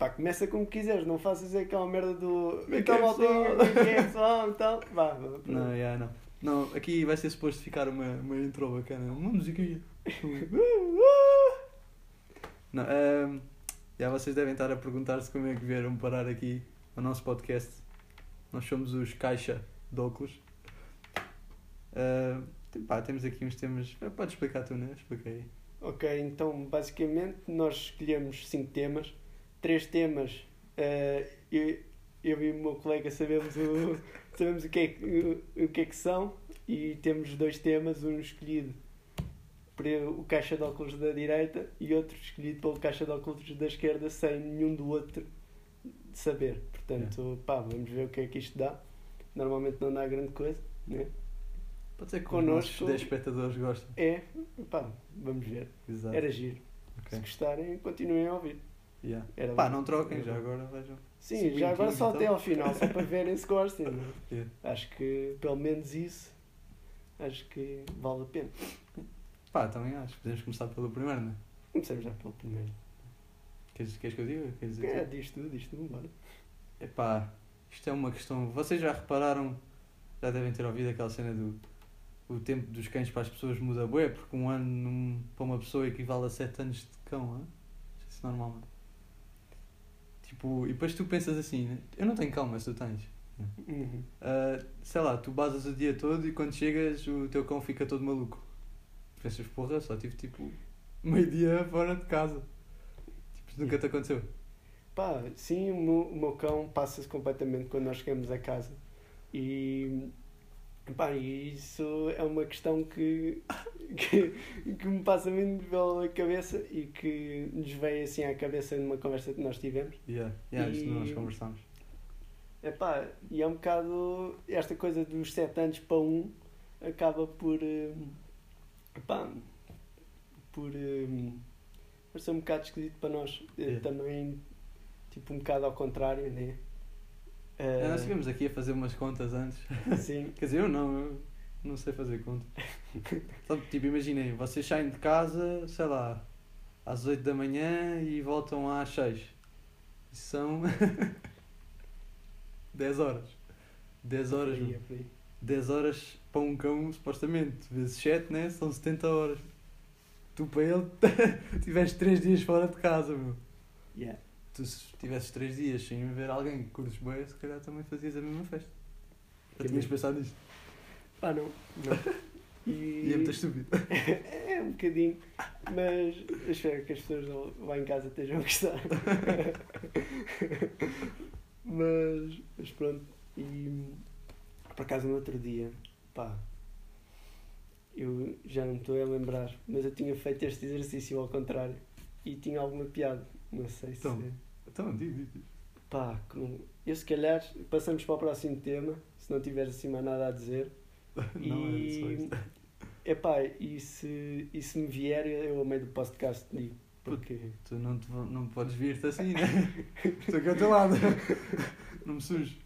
Pá, começa como quiseres, não faças aquela merda do. Então, quem é então. Vá. Não, yeah, não. Não, aqui vai ser suposto ficar uma, uma intro bacana. Uma musiquinha. não, ehm, já vocês devem estar a perguntar-se como é que vieram parar aqui ao nosso podcast. Nós somos os Caixa de Óculos. Tem- pá, temos aqui uns temas. eh, Podes explicar tu, né? Expliquei. Ok, então basicamente nós escolhemos cinco temas. Três temas eh, eu, eu e o meu colega sabemos o, sabemos o, que é, que- o, o que é que são e temos dois temas, um escolhido por o caixa de óculos da direita e outro escolhido pelo caixa de óculos da esquerda sem nenhum do outro saber. Portanto, pá, vamos ver o que é que isto dá. Normalmente não dá grande coisa, né? Pode ser que os Connosco- nossos 10 espectadores gostem. É, pá, vamos ver. Exato. Era giro. Ok. Se gostarem, continuem a ouvir. Yeah. Era Pá, não troquem, já agora vejam. Sim, já agora só então. até ao final, só para verem se gostem. Yeah. Acho que pelo menos isso, acho que vale a pena. Pá, também acho. Podemos começar pelo primeiro, não é? Começamos já pelo primeiro. Queres, queres que eu diga? Queres dizer É, tu? diz tu, diz tu, bora. Epá, isto é uma questão. Vocês já repararam, já devem ter ouvido aquela cena do. O tempo dos cães para as pessoas muda bué, porque um ano num- para uma pessoa equivale a 7 anos de cão, hã? Isso é normal, não? Tipo, e depois tu pensas assim, né? eu não tenho cão, mas tu tens. Uhum. Ah, sei lá, tu basas o dia todo e quando chegas o teu cão fica todo maluco. Pensas, porra, só tive tipo meio dia fora de casa. Tipo, nunca te aconteceu. Pá, sim, o meu, o meu cão passa-se completamente quando nós chegamos a casa. E. Pá, e isso é uma questão que, que, que me passa muito pela cabeça e que nos veio assim à cabeça numa conversa que nós tivemos. Yeah, yeah, isto E- nós conversámos. Epá, e é um bocado esta coisa dos 7 anos para um acaba por eh, epá, por eh, por ser um bocado esquisito para nós Eh, É. também tipo um bocado ao contrário né Eh, nós estivemos aqui a fazer umas contas antes. sim Quer dizer, eu não, eu não sei fazer contas. Tipo, imaginem, vocês saem de casa, sei lá, às 8 da manhã e voltam às 6. Isso são 10 horas. 10 horas, Por aí, por aí. 10 horas para um cão, supostamente, vezes 7, né? São 70 horas. Tu para ele tiveste 3 dias fora de casa, meu. Yeah. Tu se tivesses 3 dias sem ver alguém que curtes bem, se calhar também fazias a mesma festa. Já tinhas pensado nisto? Pá, não, não. E, E é muito estúpido. é um bocadinho, mas eu espero que as pessoas lá em casa estejam a gostar. mas, mas pronto, e por acaso no outro dia, pá, eu já não estou a lembrar, mas eu tinha feito este exercício ao contrário e tinha alguma piada, não sei se. Então. Então, diz, diz. Pá, eu se calhar passamos para o próximo tema, se não tiveres assim mais nada a dizer. Não, é só E, isto. epá, e se, e se me vier, eu ao meio do podcast digo. Porque. Tu não, te, não podes vir-te assim, né? Estou aqui ao teu lado. Não me sujo.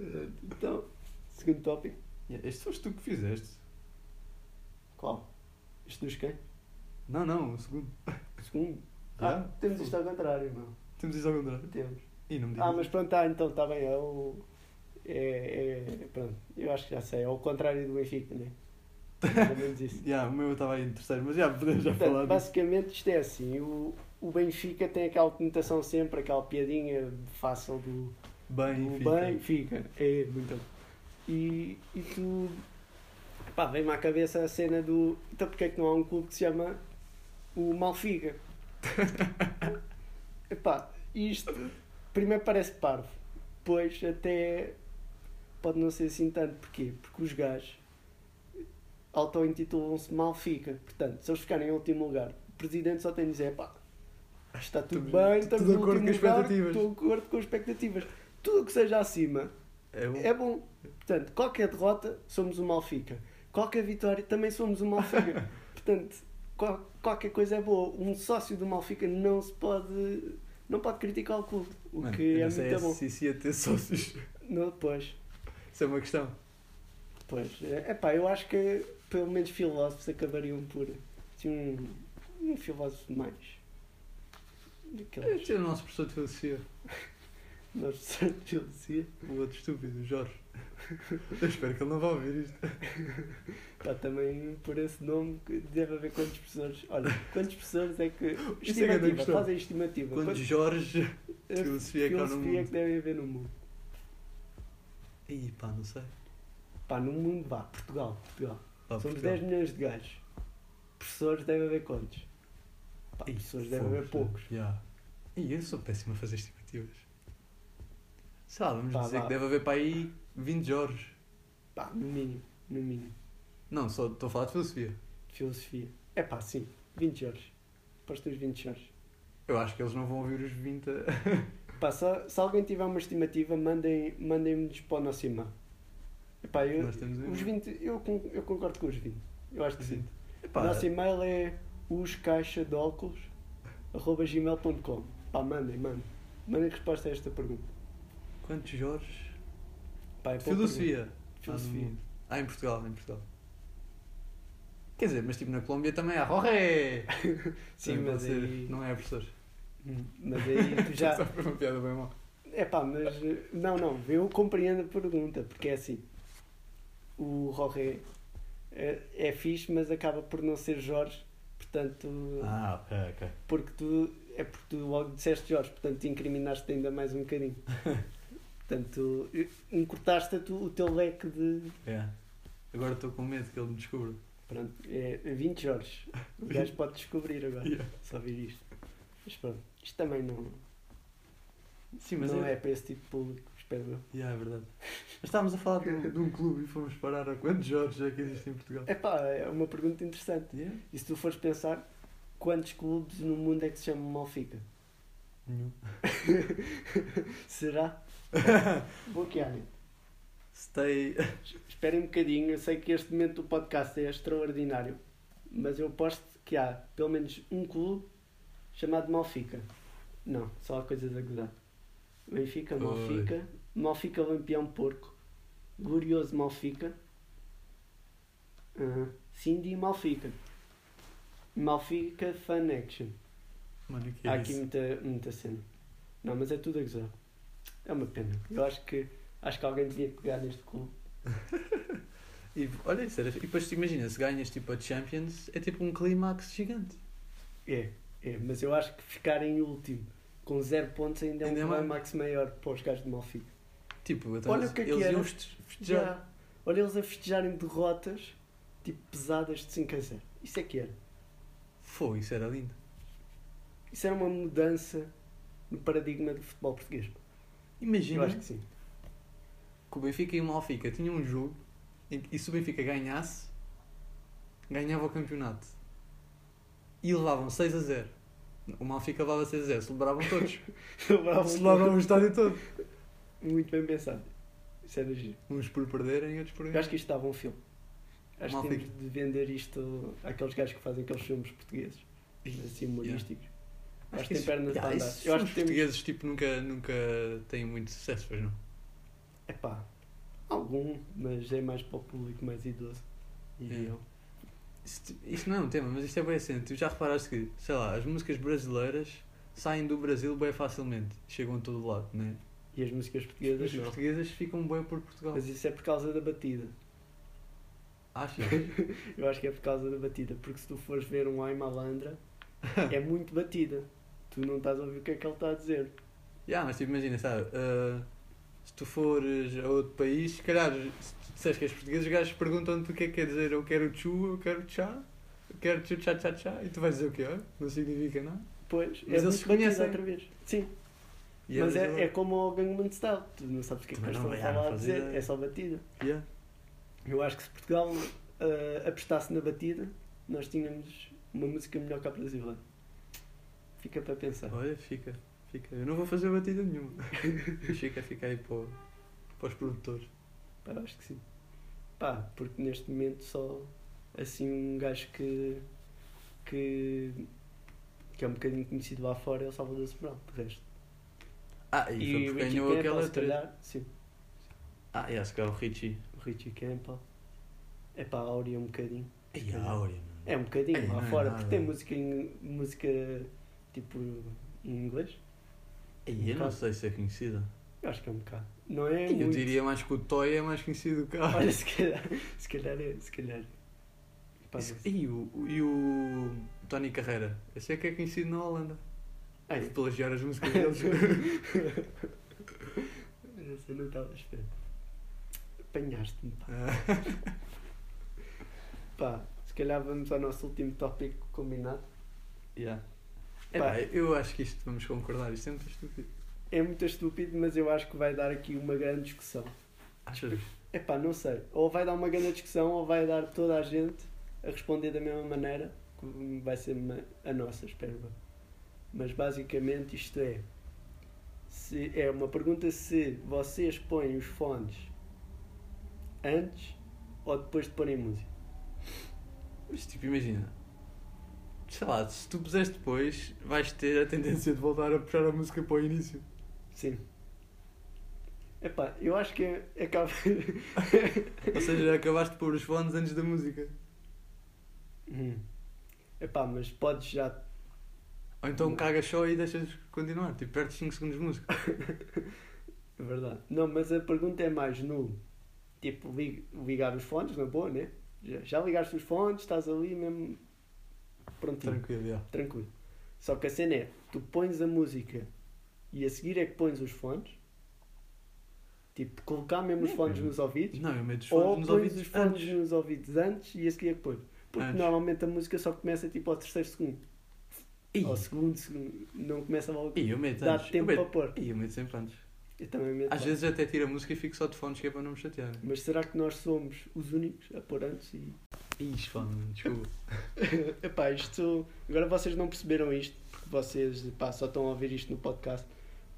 eh, então, segundo tópico. Este foste tu que fizeste. Qual? Isto dos quem? Não, não, o segundo. Segundo? Já? Ah, temos isto ao contrário, não. Temos isso ao contrário. Temos. E não me digas. Ah, mas pronto, tá, então está bem. É, o, é, é. Pronto, eu acho que já sei. É o contrário do Benfica, né? Mais ou menos isso. Já, o meu estava aí em terceiro, mas já podemos já Portanto, falar disso. basicamente isto é assim, o, o Benfica tem aquela conotação sempre, aquela piadinha fácil do, Bem, fica. Benfica. É, muito bom. E, e tu, pá, vem-me à cabeça a cena do, então porque é que não há um clube que se chama o Malfica? Epá, isto primeiro parece parvo, depois até pode não ser assim tanto, porquê? Porque os gajos auto-intitulam-se Malfica, portanto, se eles ficarem em último lugar, o presidente só tem de dizer, pá, está tudo Tudo- bem, estamos de no acordo último com as lugar, expectativas." estou de acordo com as expectativas. Tudo o que seja acima É bom. é bom. Portanto, qualquer derrota, somos o Malfica. Qualquer vitória, também somos o Malfica. Portanto, qual- qualquer coisa é boa. Um sócio do Malfica não se pode... Não pode criticar o clube. O Mano, que é não sei muito bom. se ia ter sócios. Não, pois. Isso é uma questão. Pois. É pá, eu acho que pelo menos filósofos acabariam por... Assim, um, um filósofo mais. Eu Daqueles. tinha o nosso professor de filosofia, Nós de o outro estúpido, o Jorge. Eu espero que ele não vá ouvir isto. Pá, também por esse nome que deve haver quantos professores. Olha, quantos professores é que. Isso é Estimativa, questão. fazem estimativa. Quando Quantos Jorge. filosofia é que filosofia é que devem haver no mundo? Ih, pá, não sei. Pá, no mundo vá, Portugal, Portugal. Pá, Somos Portugal. 10 milhões de gajos. Professores deve haver quantos? Pá, Ih, professores deve haver poucos. Já. Ih, eu sou péssimo a fazer estimativas. Sei lá, vamos Pá, dizer vá. que deve haver para aí 20 Jorge. Pá, no mínimo, no mínimo. Não, só estou a falar de filosofia. Filosofia. É pá, sim, 20 horas. Para os teus 20 horas. Eu acho que eles não vão ouvir os 20. a- Pá, se, se alguém tiver uma estimativa, mandem- mandem-nos para o nosso e-mail. Epá, eu, Nós temos os 20, eu, eu concordo com os 20. Eu acho que sim. Epá, o nosso e-mail é oscaixadóculos.gmail.com Pá, mandem, mandem. Mandem resposta a esta pergunta. Quantos Jorge? Pá, é boa Filosofia. Filosofia. Ah, no- Ah, em Portugal, em Portugal. Quer dizer, mas tipo na Colômbia também há Jorge! Sim, Também mas pode ser- aí, Não é professor. Hum, mas aí tu já. Só foi uma piada bem mal. É pá, mas. eh, Não, não, eu compreendo a pergunta, porque é assim. O Jorge é, é fixe, mas acaba por não ser Jorge, portanto. Ah, ok, ok. Porque tu. É porque tu logo disseste Jorge, portanto te incriminaste ainda mais um bocadinho. portanto, encurtaste o teu leque de. É. Agora estou com medo que ele me descubra. Pronto, é 20 Jorge. O gajo pode descobrir agora, Yeah. só vir isto. Mas pronto, isto também não, Sim, mas não é. é para esse tipo de público, espero eu. Yeah, é verdade. Mas estávamos a falar de, de um clube e fomos parar a quantos Jorge é que existe em Portugal? É pá, é uma pergunta interessante. Yeah? E se tu fores pensar, quantos clubes no mundo é que se chamam Malfica? Nenhum. Será? Bloquearem. Stay. Esperem um bocadinho, eu sei que este momento do podcast é extraordinário, mas eu aposto que há pelo menos um clube chamado Malfica. Não, só há coisas a gozar. Benfica, Oi. Malfica, Malfica Lampião Porco, Glorioso Malfica, Aham. Cindy Malfica, Malfica Fun Action. Mano, que Há é aqui isso? muita, muita cena. Não, mas é tudo a gozar. É uma pena. Eu acho que acho que alguém devia pegar neste clube. E, olha, isso era... E depois te imagina, se ganhas tipo a Champions, é tipo um clímax gigante. É, é, mas eu acho que ficar em último com zero pontos ainda é Ainda é um mais. climax maior para os gajos de Malfica. Tipo, então Olha eles, o que é que eles iam feste- festejar. Já. Olha eles a festejarem derrotas tipo pesadas de 5 a 0. Isso é que era. Foi, isso era lindo. Isso era uma mudança no paradigma do futebol português. Eu Imagina acho que sim. que o Benfica e o Malfica tinham um jogo em que, e se o Benfica ganhasse, ganhava o campeonato. E levavam 6 a 0. O Malfica levava 6 a 0, celebravam todos. Celebravam celebravam o estádio todo. Muito bem pensado. Isso era giro. Uns por perderem e outros por Eu ganharem. acho que isto estava um filme. Acho que temos de vender isto àqueles gajos que fazem aqueles filmes portugueses. Assim, humorísticos. Acho que tem pernas yeah, para andar. Eu acho os que temos. portugueses tipo, nunca, nunca têm muito sucesso, pois não? Epá, algum, mas é mais para o público mais idoso. E É. eu. Isto, isto não é um tema, mas isto é bem assim. Tu já reparaste que, sei lá, as músicas brasileiras saem do Brasil bem facilmente. Chegam a todo lado, né? E as músicas As portuguesas não. portuguesas ficam bem por Portugal. Mas isso é por causa da batida. Achas? Eu acho que é por causa da batida. Porque se tu fores ver um Ai Malandra, é muito batida. Tu não estás a ouvir o que é que ele está a dizer. yeah, mas tipo, imagina, sabe? ah, se tu fores a outro país, se calhar, se tu disseres que és português, os gajos perguntam-te o que é que quer dizer. Eu quero chu, eu quero chá, eu quero chu, chá, chá, chá. E tu vais dizer o quê? Olha, Não significa nada. Pois, Mas é eles conhecem. outra vez. Sim, E mas é, é como o Gangnam Style. Tu não sabes o que é que eles estão a falar a dizer. ideia. É só batida. Yeah. Eu acho que se Portugal ah, apostasse na batida, nós tínhamos uma música melhor que a brasileira. Fica para pensar. Olha, fica, fica. Eu não vou fazer batida nenhuma. fica, fica aí para, para os produtores. Pá, acho que sim. Pá, porque neste momento só assim um gajo que que, que é um bocadinho conhecido lá fora é o Salvador Sobral, de resto. Ah, e, foi o porque Richie ganhou aquela se calhar, sim. Ah, é, se calhar o Richie. O Richie Campbell. É pá, a Áurea um bocadinho. E a Áurea, mano. É um bocadinho Ei, lá não é fora, porque tem música música tipo em inglês. Ei, eu não sei se é conhecida. Eu acho que é um bocado. Não é Eu muito. diria mais que o Toy é mais conhecido que a Olha, se calhar, se calhar é, se calhar. Mas- E o, e o Tony Carreira? Esse é que é conhecido na Holanda. Ai, De plagiar as músicas deles. Essa eu não estava à espera. Apanhaste-me, pá. Ah, Pá, se calhar vamos ao nosso último tópico combinado. yeah. Pá, Epá, eu acho que isto, vamos concordar, isto é muito estúpido. é muito estúpido, mas eu acho que vai dar aqui uma grande discussão. Achas? Epá, não sei. Ou vai dar uma grande discussão ou vai dar toda a gente a responder da mesma maneira, que vai ser a nossa, espero. Mas basicamente isto é. Se, é uma pergunta se vocês põem os fones antes ou depois de porem música. Mas tipo, imagina. Sei lá, se tu puseres depois, vais ter a tendência de voltar a puxar a música para o início. Sim. Epá, eu acho que é- acaba. Ou seja, acabaste de pôr os fones antes da música. Hum. Epá, mas podes já. Ou então cagas só e deixas continuar. Tipo, perdes 5 segundos de música. É verdade. Não, mas a pergunta é mais no. Tipo, lig- ligar os fones, na boa, né? Já, já ligaste os fones, estás ali mesmo. Prontinho, Tranquilo, já. tranquilo. Só que a cena é: tu pões a música e a seguir é que pões os fones. Tipo, colocar mesmo os fones eu- nos ouvidos. Não, eu meto os Ou fones nos pões ouvidos os fones antes. nos ouvidos antes e a seguir é que pões. Porque Antes. normalmente a música só começa tipo ao terceiro segundo. Ao segundo, segundo. Não começa logo. ih, eu meto Dá antes. tempo eu meto... para pôr. Ih, eu meto sempre antes. Eu também Às vezes até tiro a música e fico só de fones que é para não me chatear. Mas será que nós somos os únicos a pôr antes? E... Ixi, fone, desculpa. Epá, isto. Agora vocês não perceberam isto, porque vocês pá, só estão a ouvir isto no podcast.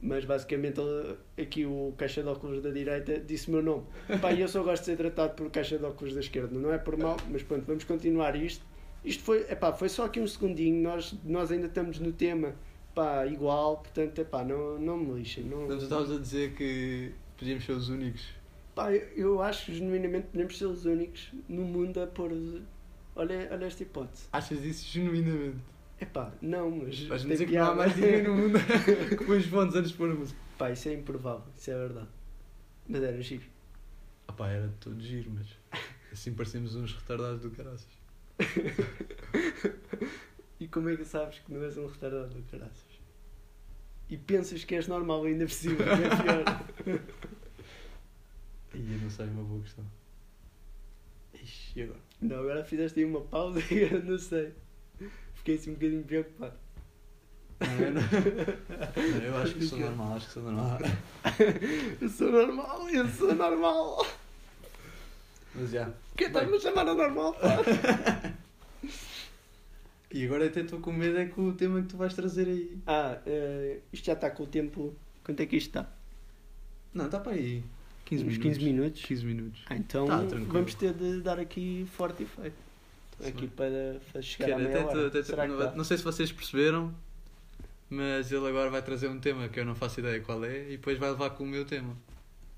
Mas basicamente ele- aqui o caixa de óculos da direita disse o meu nome. Pá, e eu só gosto de ser tratado por caixa de óculos da esquerda. Não é por mal, mas pronto, vamos continuar isto. Isto foi, epá, foi só aqui um segundinho. Nós, nós ainda estamos no tema pá, igual, portanto, epá, não, não me lixem. Não, Então tu estavas a dizer que podíamos ser os únicos. Pá, eu, eu acho que genuinamente podemos ser os únicos no mundo a pôr. Olha, olha esta hipótese. Achas isso genuinamente? Epá, não, mas. Tem dizer que não há mais ninguém no mundo que põe os fones antes de pôr a música. Pá, isso é improvável, isso é verdade. Mas era giro. Ah pá, era todo giro, mas assim parecemos uns retardados do caraças. E como é que sabes que não és um retardado do caraças? E pensas que és normal ainda por cima, que é pior. E eu não sei, uma boa questão. Ixi, e agora? Não, agora fizeste aí uma pausa e eu não sei. Fiquei assim um bocadinho preocupado. Não, eu, não... não, eu acho que sou normal, acho que sou normal. Eu sou normal, eu sou normal. Mas já. Quem está-me a chamar a normal? E agora até estou com medo é com o tema que tu vais trazer aí. Ah, eh, isto já está com o tempo. Quanto é que isto está? Não, está para aí. 15 Uns minutos. 15 minutos. 15 minutos. Ah, então Tá, vamos ter de dar aqui forte efeito. Aqui para, para chegar Quero, à meia até não, sei se vocês perceberam, mas ele agora vai trazer um tema que eu não faço ideia qual é e depois vai levar com o meu tema.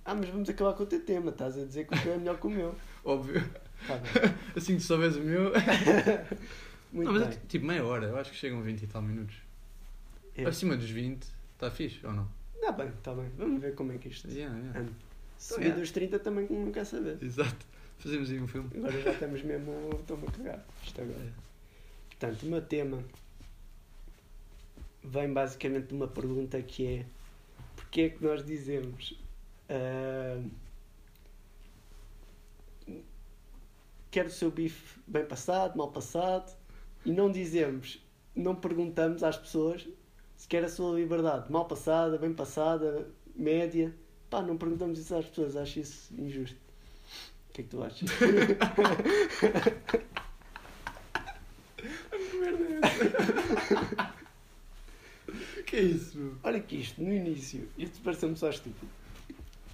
Ah, mas vamos acabar com o teu tema. Estás a dizer que o teu é melhor que o meu. Óbvio. Tá bem. Assim que tu souberes o meu. Muito não, mas bem. é tipo meia hora, eu acho que chegam 20 e tal minutos. É. Acima dos 20, está fixe ou não? Tá bem, tá bem. Vamos ver como é que isto Yeah, yeah. anda. Se Então, subir dos 30 também não quer saber. Exato. Fazemos aí um filme. Agora já estamos mesmo. Estou-me a cagar. Isto agora. Portanto, o meu tema vem basicamente de uma pergunta que é porque é que nós dizemos ah, quero o seu bife bem passado, mal passado e não dizemos, não perguntamos às pessoas se quer a sua liberdade mal passada, bem passada, média. Pá, não perguntamos isso às pessoas, acho isso injusto. O que é que tu achas? que é isso, meu? Olha que isto, no início, isto pareceu-me só estúpido.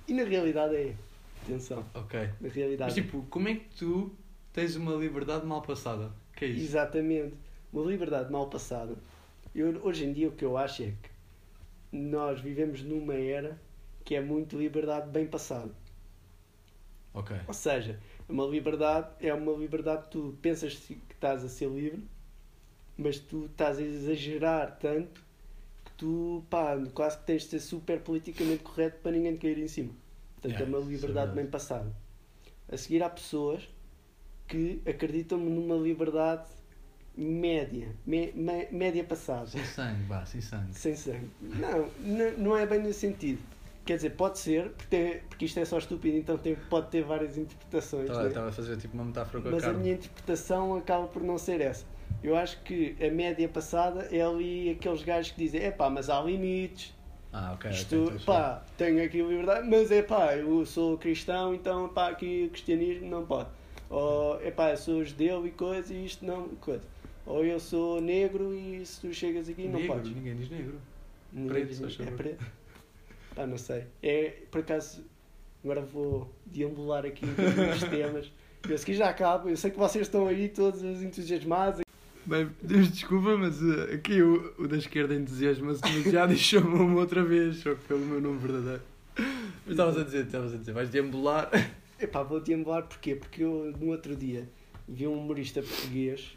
E na realidade é. Atenção, Ok. na realidade. Mas tipo, como é que tu tens uma liberdade mal passada? Que é isso? Exatamente. Uma liberdade mal passada. Eu, hoje em dia o que eu acho é que nós vivemos numa era que é muito liberdade bem passada. Ok. Ou seja, Uma liberdade é uma liberdade que tu pensas que estás a ser livre, mas tu estás a exagerar tanto que tu, pá, quase que tens de ser super politicamente correto para ninguém te cair em cima. Portanto, Yeah, é uma é liberdade verdade. bem passada. A seguir, há pessoas que acreditam numa liberdade média, me- me- média passada. Sem sangue, vá, sem sangue. Sem sangue. Não, não é bem nesse sentido. Quer dizer, pode ser, porque, tem- porque isto é só estúpido, então tem- pode ter várias interpretações. Estava né? estava a fazer tipo uma metáfora com a Mas a minha interpretação acaba por não ser essa. Eu acho que a média passada é ali aqueles gajos que dizem: é pá, mas há limites, Ah, ok. isto, perceber. pá, tenho aqui liberdade, mas é pá, eu sou cristão, então pá, aqui o cristianismo não pode. Ou é pá, eu sou judeu e coisa e isto não, coisa. Ou eu sou negro e se tu chegas aqui não negro, podes. ninguém diz negro. Ninguém Preto, diz- é preto? Pá, não sei. É, por acaso, agora vou deambular aqui um os temas. Eu sei que já acabo, eu sei que vocês estão aí todos entusiasmados. Bem, pedimos desculpa, mas uh, aqui o, o da esquerda entusiasma-se demasiado e chamou-me outra vez, só pelo meu nome verdadeiro. Mas estavas a dizer, estavas a dizer, vais deambular. Epá, vou deambular porquê? Porque eu no outro dia vi um humorista português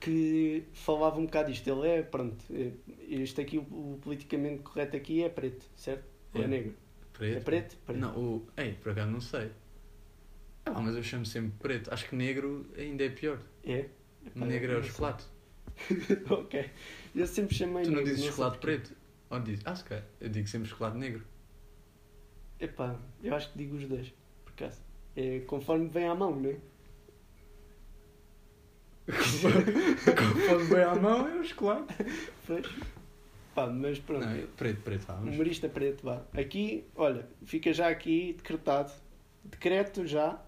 que falava um bocado disto. Ele é, pronto, é- este aqui, o, o politicamente correto aqui é preto, certo? Ou é É. negro? Preto? É preto? Preto. Não, o. Ei, por acaso não sei. Ah, mas eu chamo sempre preto. Acho que negro ainda é pior. É? Epá, negro é não o chocolate. ok. Eu sempre chamei Tu não negro, dizes sei chocolate preto? Ou dizes? Ah, se calhar. Eu digo sempre chocolate negro. Epá, eu acho que digo os dois, por acaso. É conforme vem à mão, não é? Conforme vem à mão é o chocolate. Pois. Pá, mas pronto. Não, é preto, preto, vamos. Humorista preto, vá. Aqui, olha, fica já aqui decretado. Decreto já.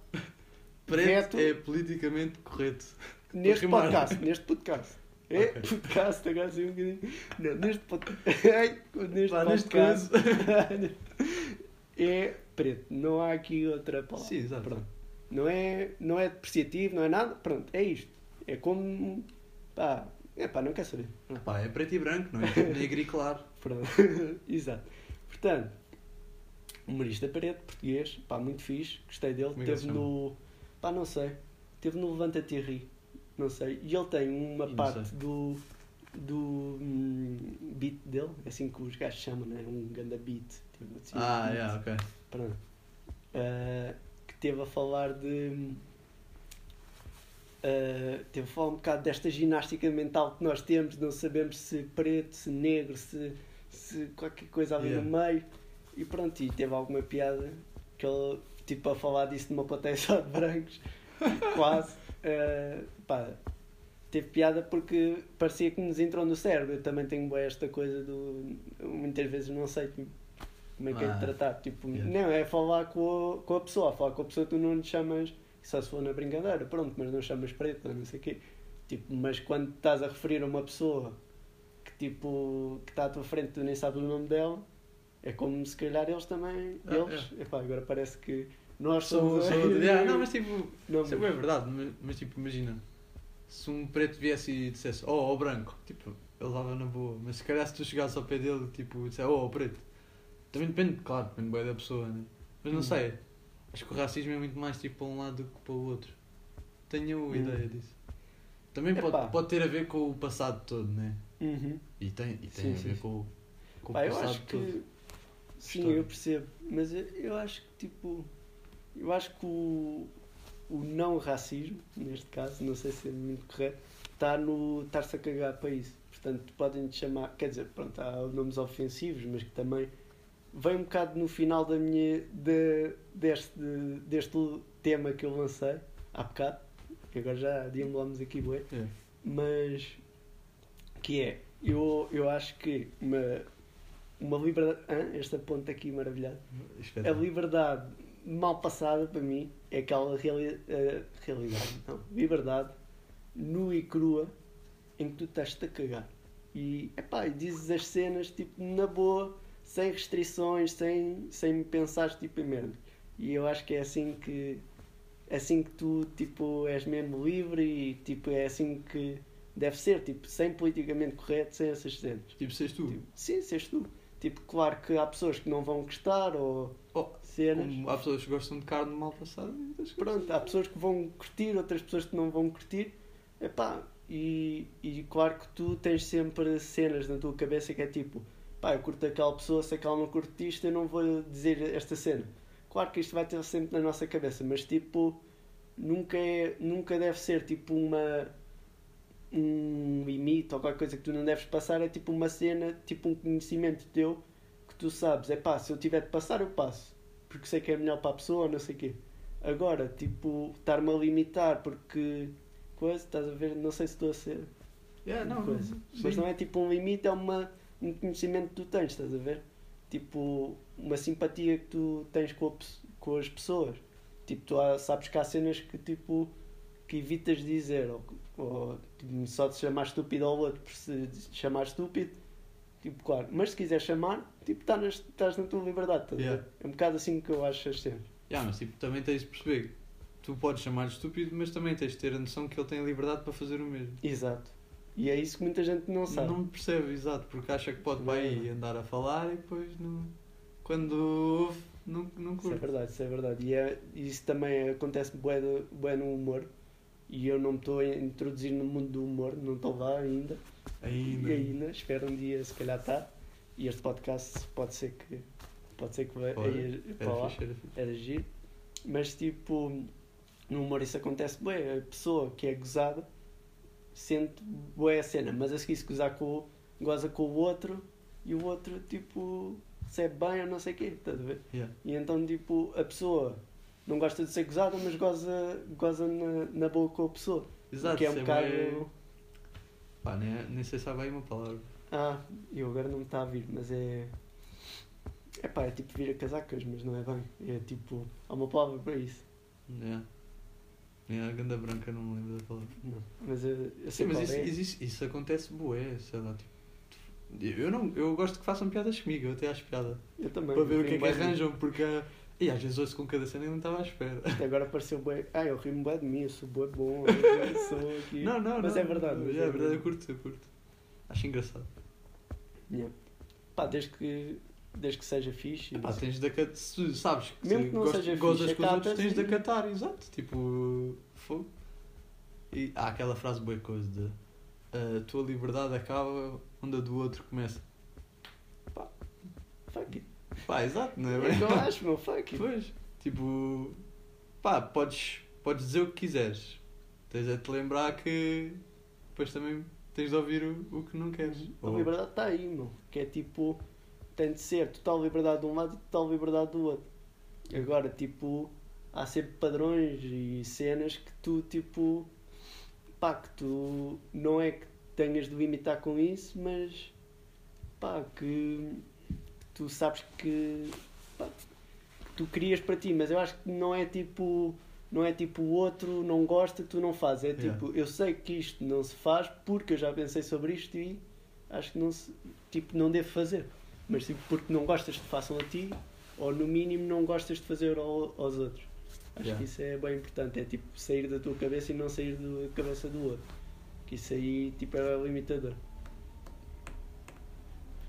Preto é politicamente correto. Neste rimar. podcast. Neste podcast. É Ok. podcast, agora assim um bocadinho. Não, neste podcast. Neste Vá, neste podcast. é preto. Não há aqui outra palavra. Sim, exato. Pronto. Não é, não é depreciativo, não é nada. Pronto, é isto. É como. Pá, é pá, não quer saber. Pronto. Pá, é preto e branco, não é? Negro e claro. Pronto. Exato. Portanto, humorista preto, português, pá, muito fixe, gostei dele. Como é Teve no. pá, não sei. Teve no Levanta-te e Ri. Não sei. E ele tem uma não parte do. do hum, beat dele, é assim que os gajos chamam, né? Um ganda beat. Tipo, assim, Ah, beat. yeah, ok. Ah, que teve a falar de. ah, teve a falar um bocado desta ginástica mental que nós temos, não sabemos se preto, se negro, se, se qualquer coisa ali Yeah. no meio. E pronto, e teve alguma piada que ele, tipo, a falar disso numa plateia só de brancos, quase. Ah, pá, teve piada porque parecia que nos entrou no cérebro. Eu também tenho esta coisa do. Muitas vezes não sei tipo, como é que é Ah, de tratar. Tipo, yeah. não, é falar com a, com a pessoa. Falar com a pessoa, tu não lhe chamas. Só se for na brincadeira, pronto, mas não chamas preto, não sei o quê. Tipo, mas quando estás a referir a uma pessoa que tipo que está à tua frente, tu nem sabes o nome dela, é como se calhar eles também. Ah, eles, epá, agora parece que nós somos. sou, yeah, não, mas tipo, Não, isso é bem verdade, mas, mas tipo, imagina, se um preto viesse e dissesse, oh, oh branco, tipo, ele dava na boa, mas se calhar se tu chegasses ao pé dele, tipo, dissesse, oh, oh preto, também depende, claro, depende bem da pessoa, né? mas não Hum. sei, acho que o racismo é muito mais tipo para um lado do que para o outro, tenho Hum. ideia disso. Também Epá. pode, pode ter a ver com o passado todo, né? Uhum. E tem, e tem Sim, a sim, ver sim. com, o- com Pá, o eu passado acho todo. que. Sim, História. eu percebo. Mas eu, eu acho que, tipo. Eu acho que o, o não racismo, neste caso, não sei se é muito correto, está no estar-se a cagar para isso. Portanto, podem te chamar. Quer dizer, pronto, há nomes ofensivos, mas que também. Vem um bocado no final da minha. De, deste, deste tema que eu lancei, há bocado, que agora já deambulamos aqui, bué É. mas que é, eu, eu acho que uma, uma liberdade, Hã? esta ponta aqui maravilhada, a liberdade mal passada para mim é aquela reali eh, realidade, não, liberdade nua e crua em que tu estás-te a cagar e, epá, e dizes as cenas tipo na boa, sem restrições, sem, sem pensar tipo em merda. E eu acho que é assim que é assim que tu tipo és mesmo livre e tipo é assim que deve ser, tipo, sem politicamente correto, sem essas cenas. Tipo, seres tu. Tipo, sim, seres tu. Tipo, claro que há pessoas que não vão gostar ou Oh, cenas. Há pessoas que gostam de carne mal passada Pronto, há pessoas que vão curtir, outras pessoas que não vão curtir. Epá, e, e claro que tu tens sempre cenas na tua cabeça que é tipo, pá, eu curto aquela pessoa, se aquela não curte isto, eu não vou dizer esta cena. Claro que isto vai ter sempre na nossa cabeça, mas tipo, nunca, é, nunca deve ser tipo uma um limite ou qualquer coisa que tu não deves passar, é tipo uma cena, tipo um conhecimento teu que tu sabes, é pá, se eu tiver de passar, eu passo, porque sei que é melhor para a pessoa, não sei o quê. Agora, tipo, estar-me a limitar porque coisa, estás a ver, não sei se estou a ser Yeah, não, coisa. Mas não é tipo um limite, é uma, um conhecimento que tu tens, estás a ver? Tipo, uma simpatia que tu tens com, a com as pessoas. Tipo, tu há- sabes que há cenas que tipo que evitas dizer, ou, ou tipo, só te chamar estúpido ao outro por se chamar estúpido, tipo, claro. Mas se quiser chamar, tipo, estás, nas- estás na tua liberdade, estás a Yeah. ver? É um bocado assim que eu acho as cenas. Yeah, mas tipo, também tens de perceber que tu podes chamar estúpido, mas também tens de ter a noção que ele tem a liberdade para fazer o mesmo. Exato. E é isso que muita gente não sabe. Não percebe, exato, porque acha que pode Não é andar a falar e depois não, quando ouve, não, não Isso é curte. verdade, isso é verdade. E é, isso também acontece bué, bué no humor. E eu não me estou a introduzir no mundo do humor, não estou lá ainda. Ainda. E ainda, espero um dia se calhar estar. E este podcast pode ser que pode ser que vai ia para Era lá, fixe, era fixe. era giro. Mas tipo, no humor isso acontece bué. A pessoa que é gozada sente bué a cena, mas a seguir se gozar com goza com o outro e o outro tipo recebe bem ou não sei o quê, estás a ver? Yeah. E então, tipo, a pessoa não gosta de ser gozada, mas goza, goza na, na boa com a pessoa. Exato, que é um isso bocado. Pá, nem, nem sei se há bem uma palavra. Ah, eu agora não me está a vir, mas é. É pá, é tipo vir a casacas, mas não é bem. É tipo. Há uma palavra para isso. Yeah. Yeah, a ganda branca não me lembro da palavra. Não. Mas eu, eu sei Sim, mas isso, é. existe- isso acontece bué, sei lá, tipo. Eu, não, eu gosto que façam piadas comigo, eu até acho piada. Eu também. para ver o que é que bué de arranjam, porque. E às vezes ouço com cada cena e não estava à espera. Isto agora apareceu bué. Ah, eu rimo bué de mim, eu sou bué bom, eu sou aqui. Não, não, Mas não. é verdade, mas É, é verdade, verdade. eu curto, eu curto. Acho engraçado. Yeah. Pá, desde que, desde que seja fixe. Pá, tens de acatar. Se sabes que Mesmo que não gostas- seja gozas fixe, com os outros, tens de e- acatar, exato. Tipo, fogo. E há aquela frase boa coisa de a tua liberdade acaba onde a do outro começa. Fuck it. Pá, exato, não é É bem? que eu acho, meu, fuck it. Pois, tipo, pá, podes, podes dizer o que quiseres. Tens a te lembrar que depois também tens de ouvir o, o que não queres. A liberdade está aí, meu. Que é tipo, tem de ser total liberdade de um lado e total liberdade do outro. Agora, tipo, há sempre padrões e cenas que tu, tipo, pá, que tu não é que tenhas de limitar com isso, mas pá, que tu sabes que pá, que tu querias para ti, mas eu acho que não é tipo. Não é tipo o outro não gosta, tu não fazes. É Yeah. tipo, eu sei que isto não se faz porque eu já pensei sobre isto e acho que não se, tipo, não devo fazer. Mas tipo, porque não gostas que façam a ti, ou no mínimo não gostas de fazer ao- aos outros. Acho Yeah. que isso é bem importante. É tipo sair da tua cabeça e não sair da cabeça do outro. Que isso aí tipo é limitador.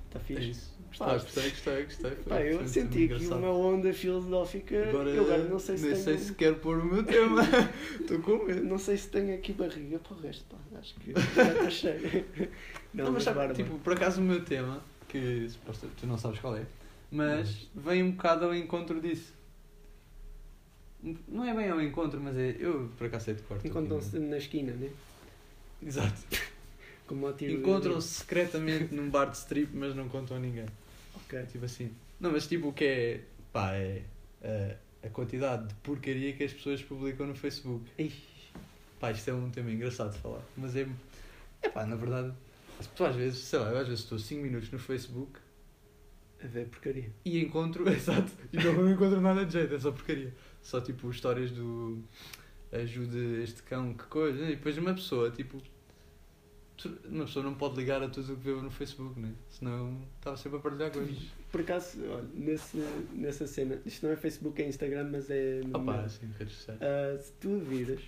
Está É fixe? isso. Pá, Gostei, gostei, gostei. Pá, eu foi senti aqui uma onda filosófica. Agora, eu agora não sei se nem tenho. sei se quero pôr o meu tema. Estou com medo. Não sei se tenho aqui barriga para o resto, pá. Acho que já está cheio. Não, mas sabe, barba. tipo, por acaso o meu tema, que tu não sabes qual é, mas vem um bocado ao encontro disso. Não é bem ao encontro, mas é. Eu por acaso sei de corte. Encontram-se na esquina, né? Exato. Como. Encontram-se secretamente num bar de strip, mas não contam a ninguém. Ok. Tipo assim. Não, mas tipo o que é. pá, é. é a quantidade de porcaria que as pessoas publicam no Facebook. Ixi. Pá, isto é um tema engraçado de falar. Mas é. É pá, na verdade. Tu às vezes, sei lá, eu às vezes estou 5 minutos no Facebook A ver porcaria. e encontro. Exato. E não encontro nada de jeito, é só porcaria. Só tipo histórias do. ajude este cão, que coisa. E depois uma pessoa, tipo. Uma pessoa não pode ligar a tudo o que vê no Facebook, né? Senão estava sempre a partilhar coisas. Por acaso, olha, nesse, nessa cena, isto não é Facebook, é Instagram, mas é. no Opa, redes sociais. Ah, se tu viras,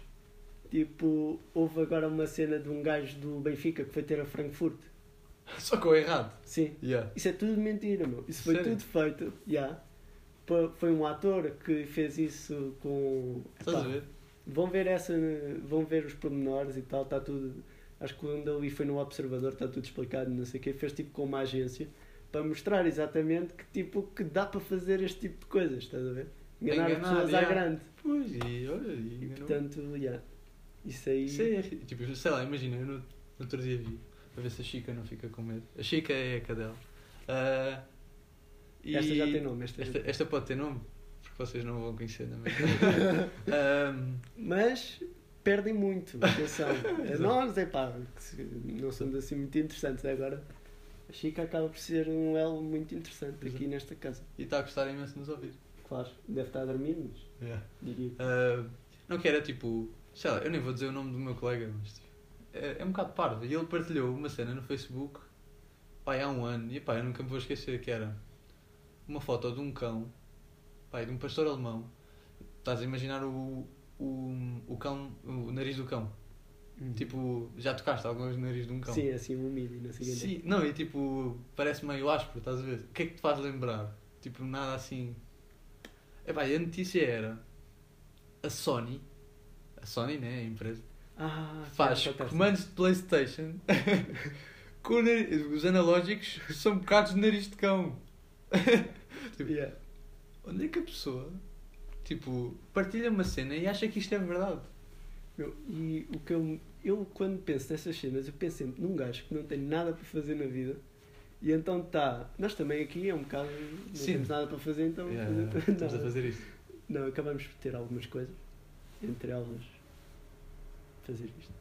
tipo, houve agora uma cena de um gajo do Benfica que foi ter a Frankfurt. Só o errado. Sim. Yeah. Isso é tudo mentira, meu. Isso foi Sério? tudo feito. Yeah. Foi um ator que fez isso com. Estás a ver? Vão ver essa. Vão ver os pormenores e tal, está tudo. Acho que quando ali foi no Observador está tudo explicado, não sei o quê. Fez tipo com uma agência para mostrar exatamente que tipo que dá para fazer este tipo de coisas, estás a ver? Enganar, Enganar, as pessoas à yeah. grande. Pois, e olha, e E portanto, yeah. Isso aí. Isso é, tipo, sei lá, imagina, eu no, no outro dia vi, para ver se a Chica não fica com medo. A Chica é a cadela. E Esta já tem nome. Esta Esta, esta pode ter nome, porque vocês não vão conhecer na mesma. Ahm, Mas perdem muito, atenção. Nós, é pá, não somos assim muito interessantes agora. A Chica acaba por ser um elo muito interessante aqui Exato. nesta casa. e está a gostar imenso de nos ouvir. Claro, deve estar a dormir, mas diria. Ah, não que era tipo, sei lá, eu nem vou dizer o nome do meu colega, mas tipo, é, é um bocado parvo. E ele partilhou uma cena no Facebook pai, há um ano, e pá, eu nunca me vou esquecer que era uma foto de um cão, pai, de um pastor alemão. Estás a imaginar o, o, o cão, o nariz do cão. Tipo, já tocaste alguma vez no nariz de um cão? Sim, assim, um mini, não sei quê. Sim, não, e tipo, parece meio áspero, estás a ver? O que é que te faz lembrar? Tipo, nada assim. É pá, a notícia era a Sony, a Sony, né, a empresa, Ah, faz fantástico. comandos de Playstation com nariz, os analógicos são bocados de nariz de cão. tipo, Yeah. onde é que a pessoa, tipo, partilha uma cena e acha que isto é verdade? Meu, e o que eu, eu, quando penso nessas cenas, eu penso sempre num gajo que não tem nada para fazer na vida. E então está. Nós também aqui é um bocado. Não Sim. temos nada para fazer, então. Yeah, yeah, estamos a fazer isto. não, acabamos por ter algumas coisas. Entre elas. Fazer isto.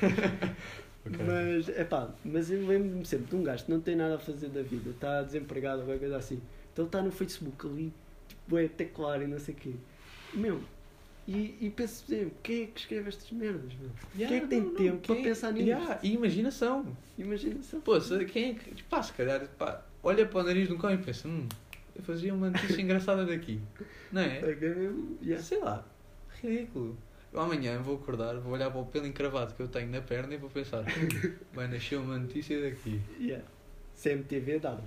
Ok. Mas, é pá, mas eu lembro-me sempre de um gajo que não tem nada a fazer da vida, está desempregado ou qualquer coisa assim. Então está no Facebook ali, tipo, é teclar e não sei o quê. Meu, e, e penso sempre, quem é que escreve estas merdas, meu? Yeah, quem é que tem não, não, tempo para quem- pensar nisto? Yeah, e imaginação. Imagina só. Pô, se- quem é que. Pá, se calhar, pá, olha para o nariz de um cão e pensa, hum, eu fazia uma notícia engraçada daqui. Não é? É é yeah. Sei lá, ridículo. Eu amanhã vou acordar, vou olhar para o pelo encravado que eu tenho na perna e vou pensar, vai nascer uma notícia daqui. Yeah. CMTV dava.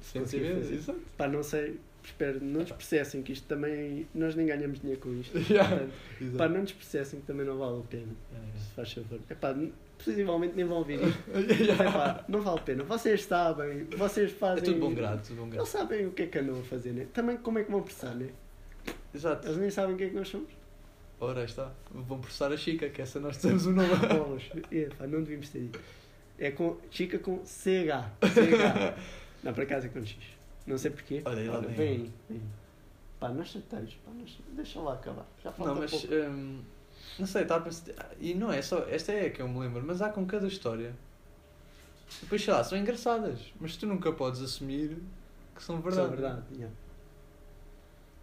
Fazer. exato. Pá, não sei, espero, não nos processem que isto também. Nós nem ganhamos dinheiro com isto. Yeah. Portanto, Exato. pá, não nos processem que também não vale a pena. É, Se faz favor. É pá, possivelmente nem vão ouvir isto. é. Mas, epá, não vale a pena. Vocês sabem, vocês É fazem. tudo bom grado, tudo bom Eles grado. sabem o que é que andam a fazer, né? Também como é que vão processar, né? Exato. Eles nem sabem o que é que nós somos. Ora, está. Vão processar a Chica, que essa nós temos o nome. Bolas. Epá, não devíamos ter ido. É com. Chica com CH. CH. Não, por acaso é com X. Não sei porquê. Olha, aí lá vem. vem aí. Pá, nós chateiros, pá, nós... deixa lá acabar. Já falta Não, mas hum, não sei, estava a pensar. E não é só. Esta é a que eu me lembro, mas há com cada história. Depois sei lá, são engraçadas, mas tu nunca podes assumir que são verdade. É verdade. yeah.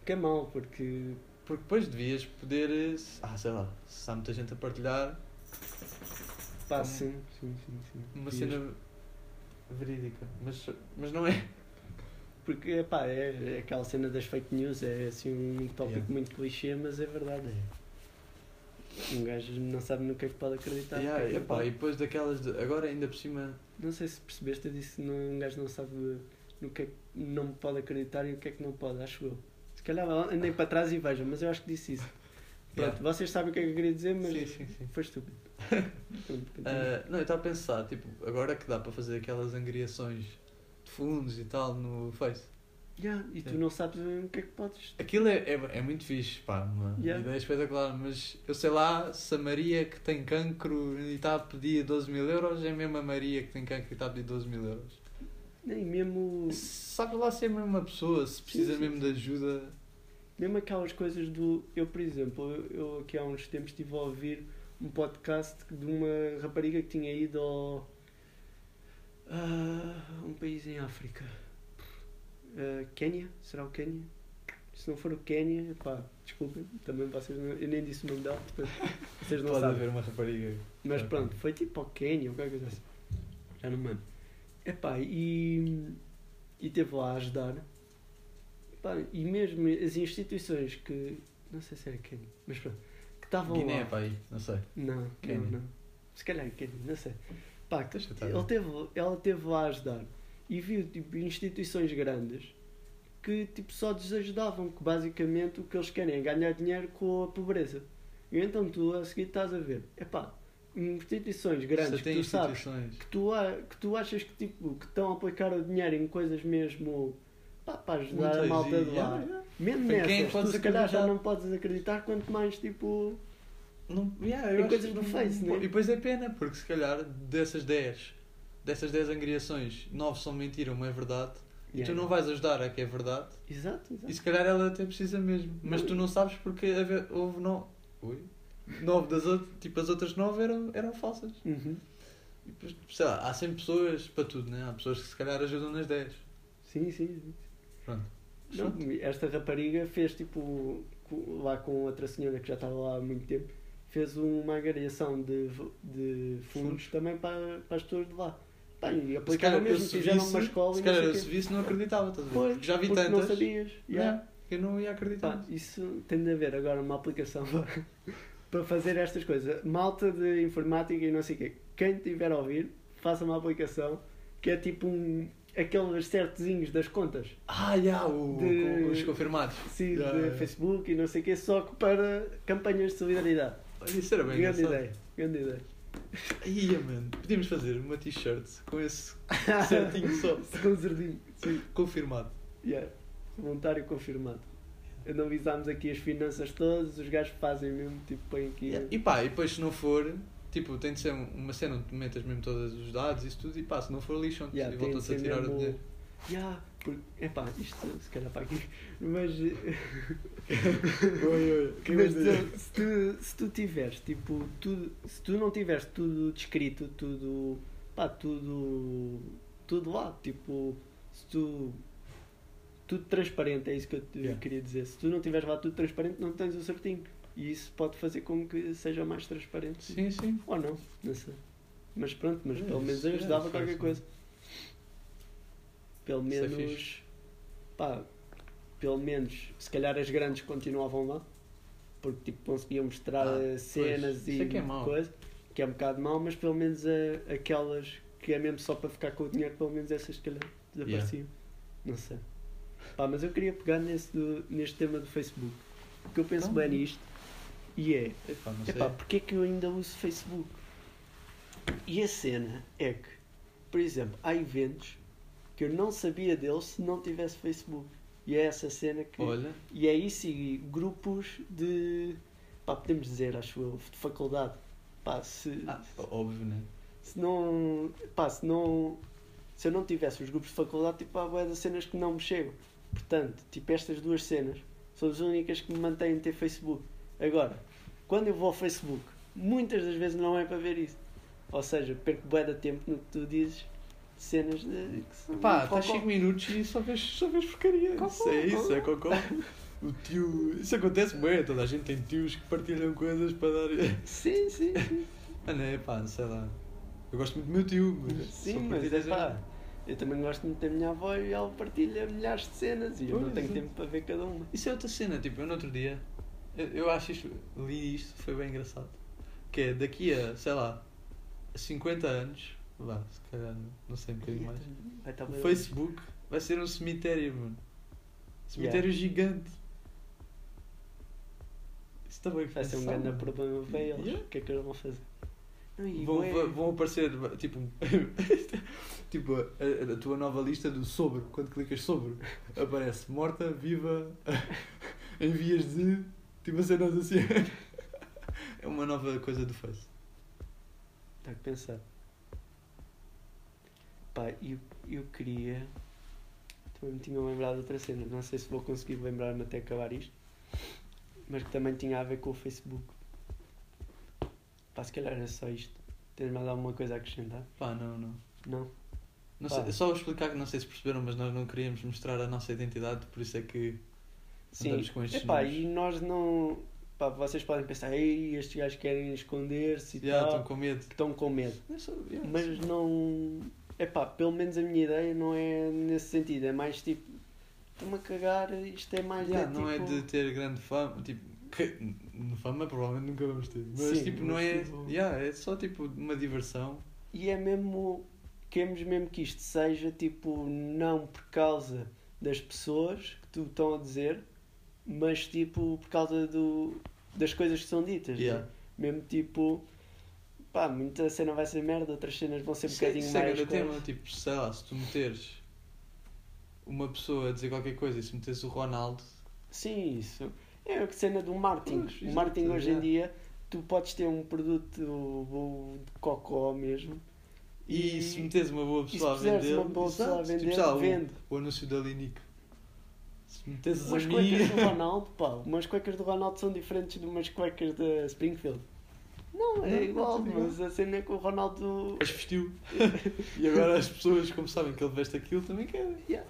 Que é mau, porque. Porque depois devias poder. eh, Ah, sei lá, se há muita gente a partilhar Pá, sim, sim, sim. sim. uma Devias- cena verídica. Mas, mas não é. Porque pá, é, é aquela cena das fake news, é assim um tópico Yeah. muito clichê, mas é verdade. Um gajo não sabe no que é que pode acreditar. Yeah, é epá, pode. e depois daquelas. De... Agora ainda por cima. Não sei se percebeste, eu disse que um gajo não sabe no que é que não pode acreditar e o que é que não pode, acho eu. Se calhar andem para trás e vejam, mas eu acho que disse isso. Pronto, Yeah. vocês sabem o que é que eu queria dizer, mas Sim, sim, sim. foi estúpido. Ah, não, eu estava a pensar, tipo, agora que dá para fazer aquelas angriações de fundos e tal no Face. Yeah, e tu não sabes o que é que podes. Aquilo é, é, é muito fixe, pá, uma Yeah. ideia espetacular, mas eu sei lá se a Maria que tem cancro e está a pedir 12 mil euros é mesmo a Maria que tem cancro e está a pedir 12 mil euros. Nem mesmo. Sabe lá se é mesmo uma pessoa, se precisa sim, mesmo de ajuda. Mesmo aquelas coisas do. Eu, por exemplo, eu, eu aqui há uns tempos estive a ouvir um podcast de uma rapariga que tinha ido ao. ah, um país em África. Quénia? Será o Quénia? Se não for o Quénia, pá, desculpem, também vocês não, eu nem disse o nome dela, portanto vocês não Pode sabem. haver uma rapariga. Mas pronto, foi tipo ao Quénia ou qualquer coisa assim. Já não me lembro. Epá, e, e teve lá a ajudar. Epá, e mesmo as instituições que. Não sei se era Quénia, mas pronto. Que estavam Guiné, lá. pá, aí, não sei. Não, Quénia. não, não. Se calhar Quénia, não sei. Pá, estar. ele teve, ela teve lá a ajudar e viu tipo, instituições grandes que tipo, só desajudavam, que basicamente o que eles querem é ganhar dinheiro com a pobreza. E então tu a seguir estás a ver, epá, instituições grandes que tu sabes que tu, a- que tu achas que, tipo, que estão a aplicar o dinheiro em coisas mesmo pá, para ajudar a Muitas, malta e- de lá. yeah, yeah. Mesmo Em quem nessas, tu se calhar já acreditar? não podes acreditar, quanto mais tipo. Não, yeah, acho coisas do não- Face, né? E depois é pena, porque se calhar dessas 10, dessas 10 angriações, 9 são mentira, uma é verdade. E Yeah. tu não vais ajudar a que é verdade. Exato, exato. E se calhar ela até precisa mesmo. Mas tu não sabes porque houve- no... Ui? Nove das outras, tipo as outras 9 eram, eram falsas. Uhum. E depois, sei lá, há sempre pessoas para tudo, né? Há pessoas que se calhar ajudam nas 10. Sim, sim, sim. Pronto. Não, esta rapariga fez tipo lá com outra senhora que já estava lá há muito tempo, fez uma agregação de, de fundos também para, para as pessoas de lá. Pá, e aplicaram mesmo, se fizeram uma escola Se não calhar eu se visse não acreditava, estás a ver? Porque já vi porque tantas. não sabias. yeah. Yeah, que eu não ia acreditar. Pá, isso tem de haver agora uma aplicação para, fazer estas coisas. Malta de informática e não sei o quê. Quem tiver a ouvir, faça uma aplicação que é tipo um, aqueles certezinhos das contas. Ah, já, o, De- os confirmados. Sim, Yeah, de yeah. Facebook e não sei o quê, só que para campanhas de solidariedade. Isso era bem grande ideia, grande ideia. Ia, mano. Podíamos fazer uma t-shirt com esse certinho só. Com zerdinho. Sim, Confirmado. yeah. voluntário confirmado. Analisámos aqui as finanças todas, os gajos fazem mesmo, tipo, põem aqui. E pá, e depois se não for, tipo, tem de ser uma cena onde tu metas mesmo todos os dados e tudo, e pá, se não for lixam Yeah, e voltam-se a tirar mesmo- o dinheiro. Yeah, porque, epá, isto se calhar para aqui, mas, Oi, oi. mas tu- se, tu, se tu tiveres, tipo, tudo, se tu não tiveres tudo descrito, tudo, pá, tudo, tudo lá, tipo, se tu, tudo transparente, é isso que eu Yeah. queria dizer, se tu não tiveres lá tudo transparente, não tens o certinho, e isso pode fazer com que seja mais transparente, Sim, sim. ou não, não sei, mas pronto, mas É, pelo menos é ajudava qualquer fácil. coisa. Pelo é menos, pá, pelo menos, se calhar as grandes continuavam lá, porque tipo, conseguiam mostrar Ah, eh, pois, cenas isso e é que é coisa, que é um bocado mau, mas pelo menos eh, aquelas que é mesmo só para ficar com o dinheiro, pelo menos essas se calhar desapareciam. Não sei. Pá, mas eu queria pegar nesse do- neste tema do Facebook, porque eu penso Então, bem nisto, e é, Epá, não sei. Epá, porque é que eu ainda uso Facebook? E a cena é que, por exemplo, há eventos que eu não sabia deles se não tivesse Facebook. E é essa cena que. Olha, E é isso, e grupos de. pá, podemos dizer, acho eu, de faculdade. Pá, se, ah, óbvio, né? se não. pá, se não. se eu não tivesse os grupos de faculdade, tipo, há bué de cenas que não me chegam. Portanto, tipo, estas duas cenas são as únicas que me mantêm a ter Facebook. Agora, quando eu vou ao Facebook, muitas das vezes não é para ver isso. Ou seja, perco bué de tempo no que tu dizes, cenas de. que são Pá, estás 5 minutos e só vês, só vês porcaria. Cocó, isso é isso, é cocó. O tio. Isso acontece bem, toda a gente tem tios que partilham coisas para dar. Sim, sim, sim. Ah, não é pá, sei lá. Eu gosto muito do meu tio, mas. Sim, mas é pá. Eu também gosto muito da minha avó e ela partilha milhares de cenas e eu não tenho é. tempo para ver cada uma. Isso é outra cena, tipo, eu no outro dia, eu, eu acho isto, li isto, foi bem engraçado. Que é daqui a, sei lá, a 50 anos, lá, se calhar, não sei, um bocadinho mais, o Facebook vai ser um cemitério, mano. Cemitério gigante. Isso está bem Vai ser um grande problema para eles. Yeah. O que é que eles vão fazer? Vão- vão aparecer, tipo, tipo a, a tua nova lista do sobre. Quando clicas sobre, aparece morta, viva, em vias de. Tipo, cenas assim. É uma nova coisa do Face. Está a pensar. Pá, eu, eu queria. Também me tinha lembrado de outra cena. Não sei se vou conseguir lembrar-me até acabar isto. Mas que também tinha a ver com o Facebook. Pá, se calhar era só isto. Tens mais alguma coisa a acrescentar? Pá, não, não. Não? não sei, só explicar que não sei se perceberam, mas nós não queríamos mostrar a nossa identidade, por isso é que. Sim. Andamos com estes Epá, números. e nós não. Pá, vocês podem pensar, ei, estes gajos querem esconder-se e Já tal. estão com medo. estão com medo. É yeah, Mas não. É pá, pelo menos a minha ideia não é nesse sentido. É mais tipo. Estou-me a cagar, isto é mais. Yeah, é, não é tipo- de ter grande fama, tipo, que, n- fama provavelmente nunca vamos ter, mas Sim, tipo, não é, tipo- yeah, é só tipo uma diversão e é mesmo. Queremos mesmo que isto seja tipo, não por causa das pessoas que tu estão a dizer, mas tipo por causa do, das coisas que são ditas. Yeah. né? Mesmo tipo, pá, muita cena vai ser merda, outras cenas vão ser um Isso é- bocadinho isso é mais. grande tema, tipo, sei lá, se tu meteres uma pessoa a dizer qualquer coisa e se meteres o Ronaldo, Sim, isso. É a cena do marketing. Pois, o marketing hoje em é. dia, tu podes ter um produto de cocó mesmo. e, se meteres uma boa e pessoa a vender, uma boa pessoa a vender, tipo, lá, o- vende. o, anúncio da Linique. Se meteres a Umas mim, cuecas do Ronaldo, pá, umas cuecas do Ronaldo são diferentes de umas cuecas da Springfield. Não, é Não, igual, não, mas a cena é que o Ronaldo. as vestiu. e agora as pessoas, como sabem que ele veste aquilo, também querem. Yeah.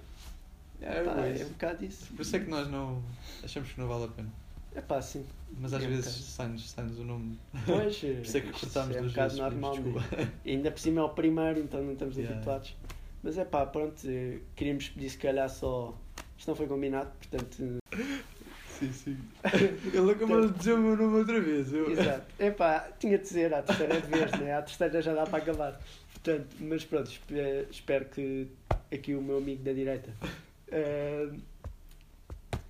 É, Pá, é é um bocado isso. Por isso é que nós não achamos que não vale a pena. É pá, sim. Mas às É um vezes sai-nos sai o nome. Pois, Por isso é que cortámos é um bocado vezes. normal. né? E ainda por cima é o primeiro, então não estamos Yeah. habituados. Mas é pá, pronto, eh, queríamos pedir se calhar só. Isto não foi combinado, portanto. Sim, sim. Ele acabou de dizer o meu nome outra vez. Eu... Exato. É pá, tinha de dizer, à terceira vez, né? À terceira já dá para acabar. Portanto, mas pronto, espe- espero que aqui o meu amigo da direita.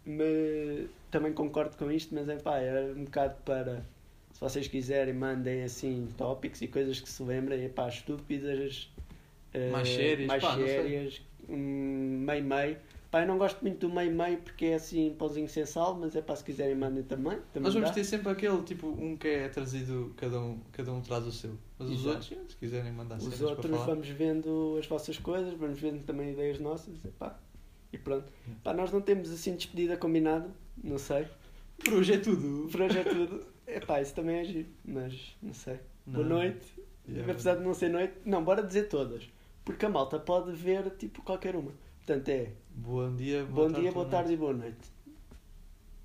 Me, também concordo com isto, mas é pá, é um bocado para. Se vocês quiserem, mandem assim tópicos e coisas que se lembrem, é pá, estúpidas. eh, Mais sérias, mais pá, sérias, um, meio-meio. Pá, eu não gosto muito do meio-meio porque é assim pauzinho sem sal, mas é pá, se quiserem, mandem também. também Nós vamos dá. ter sempre aquele, tipo, um que é trazido, cada um, cada um traz o seu. Mas os Exato. outros, se quiserem mandar Os outros vamos vendo as vossas coisas, vamos vendo também ideias nossas, epá, e pronto. Pá, nós não temos assim despedida combinada, não sei. Por hoje é tudo. Por hoje é tudo. Epá, isso também é giro, mas não sei. Boa Não. noite. Yeah. Apesar de não ser noite, não, bora dizer todas. Porque a malta pode ver tipo qualquer uma. Portanto é Bom dia, bom dia, boa tarde e boa noite.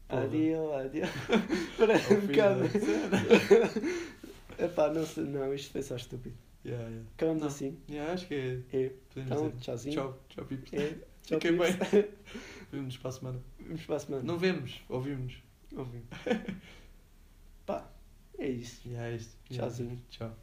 Porra. Adio, adio. Parece um bocado. Epá, não sei, não, isto foi só estúpido. Yeah, yeah. Acabamos Não. assim. Yeah, acho que é. É, então, dizer. tchauzinho. Tchau, tchau, pips. É, Fiquem bem. Vemos para a semana. Vamos para a semana. Não vemos, ouvimos. Ouvimos. Pá, é isso. Yeah, é isto. Tchauzinho. Tchau.